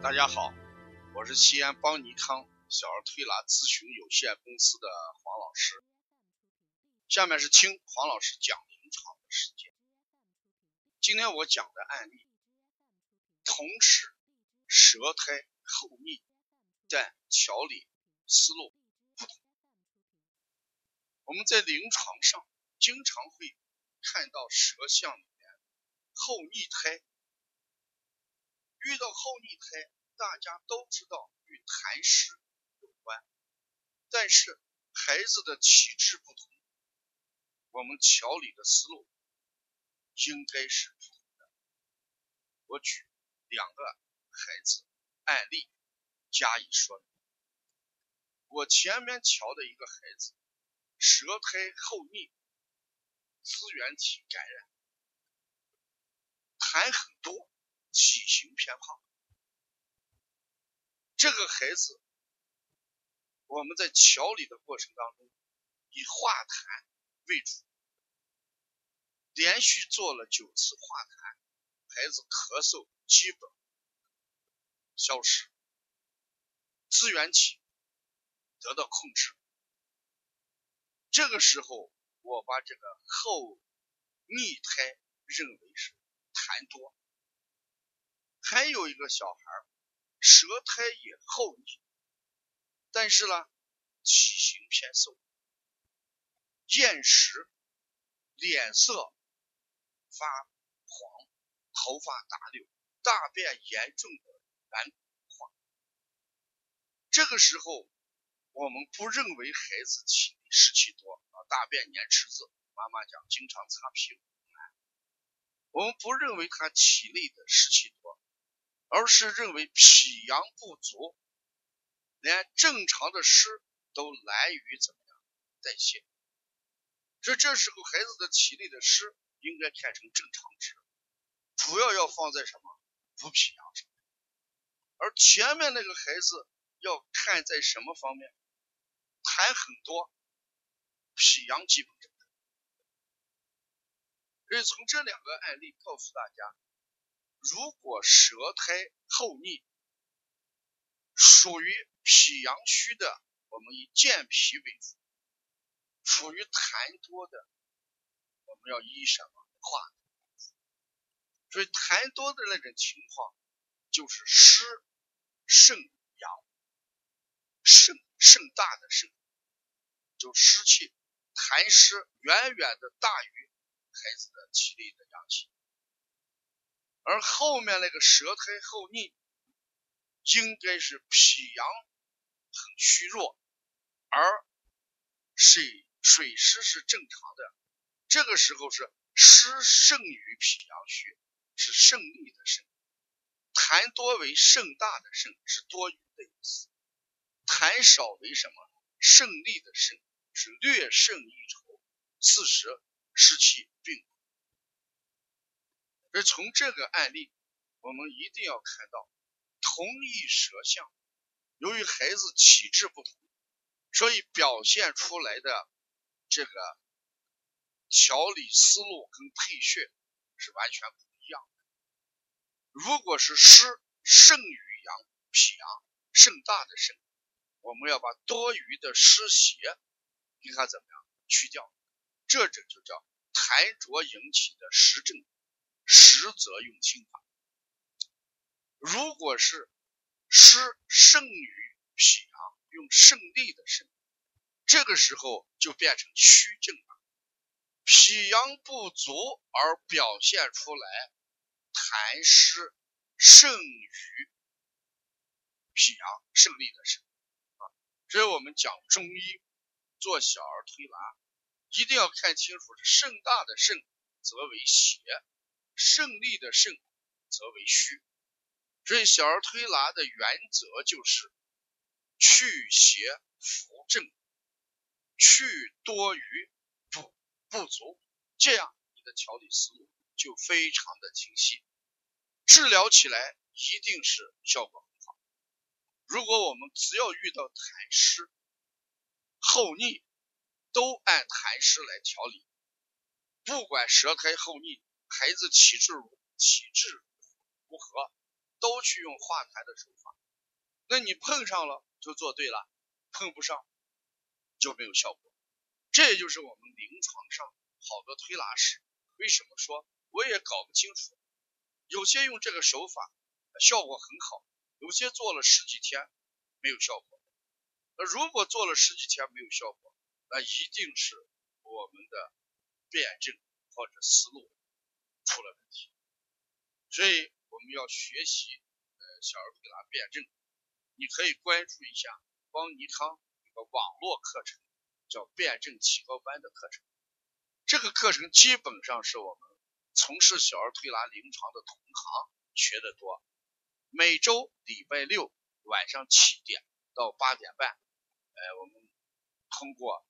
大家好，我是西安邦尼康小儿推拿咨询有限公司的黄老师。下面是听黄老师讲临床的时间。今天我讲的案例，同时舌苔厚腻，但调理思路不同。我们在临床上经常会看到舌象里面厚腻苔。遇到厚腻苔，大家都知道与痰湿有关，但是孩子的体质不同，我们调理的思路应该是不同的。我举两个孩子案例加以说明。我前面调的一个孩子，舌苔厚腻，支原体感染，痰很多。体型偏胖，这个孩子我们在调理的过程当中以化痰为主，连续做了九次化痰，孩子咳嗽基本消失，支原体得到控制。这个时候，我把这个后逆胎认为是痰多。还有一个小孩舌苔也厚腻，但是呢，体型偏瘦，厌食，脸色发黄，头发打绺，大便严重的圆化。这个时候，我们不认为孩子体内湿气多啊，大便粘池子，妈妈讲经常擦屁股，我们不认为他体内的湿气多。而是认为脾阳不足，连正常的湿都难于怎么样代谢，所以这时候孩子的体内的湿应该看成正常值，主要要放在什么？补脾阳上，而前面那个孩子要看在什么方面，痰很多，脾阳基本正常，所以从这两个案例告诉大家。如果舌苔厚腻，属于脾阳虚的，我们以健脾为主；属于痰多的，我们要以什么化？所以痰多的那种情况，就是湿肾阳，肾肾大的肾，就湿气痰湿远远的大于孩子的体内的阳气。而后面那个舌苔厚腻，应该是脾阳很虚弱，而水水湿是正常的。这个时候是湿盛于脾阳虚，是胜利的胜。痰多为盛大的盛，是多余的意思。痰少为什么？胜利的胜，是略胜一筹。此时湿气并。而从这个案例，我们一定要看到，同一舌象，由于孩子体质不同，所以表现出来的这个调理思路跟配穴是完全不一样的。如果是湿盛于阳，脾阳盛大的盛，我们要把多余的湿邪给它怎么样去掉，这种就叫痰浊引起的实症。实则用清法。如果是湿盛于脾阳，用胜利的胜，这个时候就变成虚症了。脾阳不足而表现出来痰湿盛于脾阳，胜利的胜啊。所以我们讲中医做小儿推拿，一定要看清楚是盛大的盛则为邪。胜利的胜则为虚，所以小儿推拿的原则就是去邪扶正，去多余补不足，这样你的调理思路就非常的清晰，治疗起来一定是效果很好。如果我们只要遇到痰湿、厚腻，都按痰湿来调理，不管舌苔厚腻。孩子体质如体质如何，都去用化痰的手法，那你碰上了就做对了，碰不上就没有效果。这就是我们临床上好多推拿师为什么说我也搞不清楚，有些用这个手法效果很好，有些做了十几天没有效果。那如果做了十几天没有效果，那一定是我们的辩证或者思路出了问题。所以我们要学习呃小儿推拿辩证，你可以关注一下邦尼康一个网络课程，叫辩证提高班的课程。这个课程基本上是我们从事小儿推拿临床的同行学的多。每周礼拜六晚上七点到八点半，呃，我们通过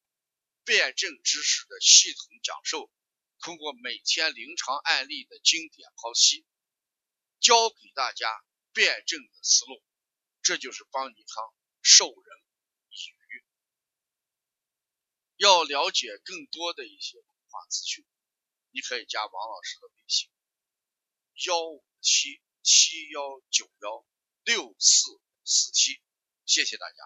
辩证知识的系统讲授，通过每天临床案例的经典剖析。教给大家辩证的思路，这就是帮你康授人以渔。要了解更多的一些文化资讯，你可以加王老师的微信：幺五七七幺九幺六四四七。谢谢大家。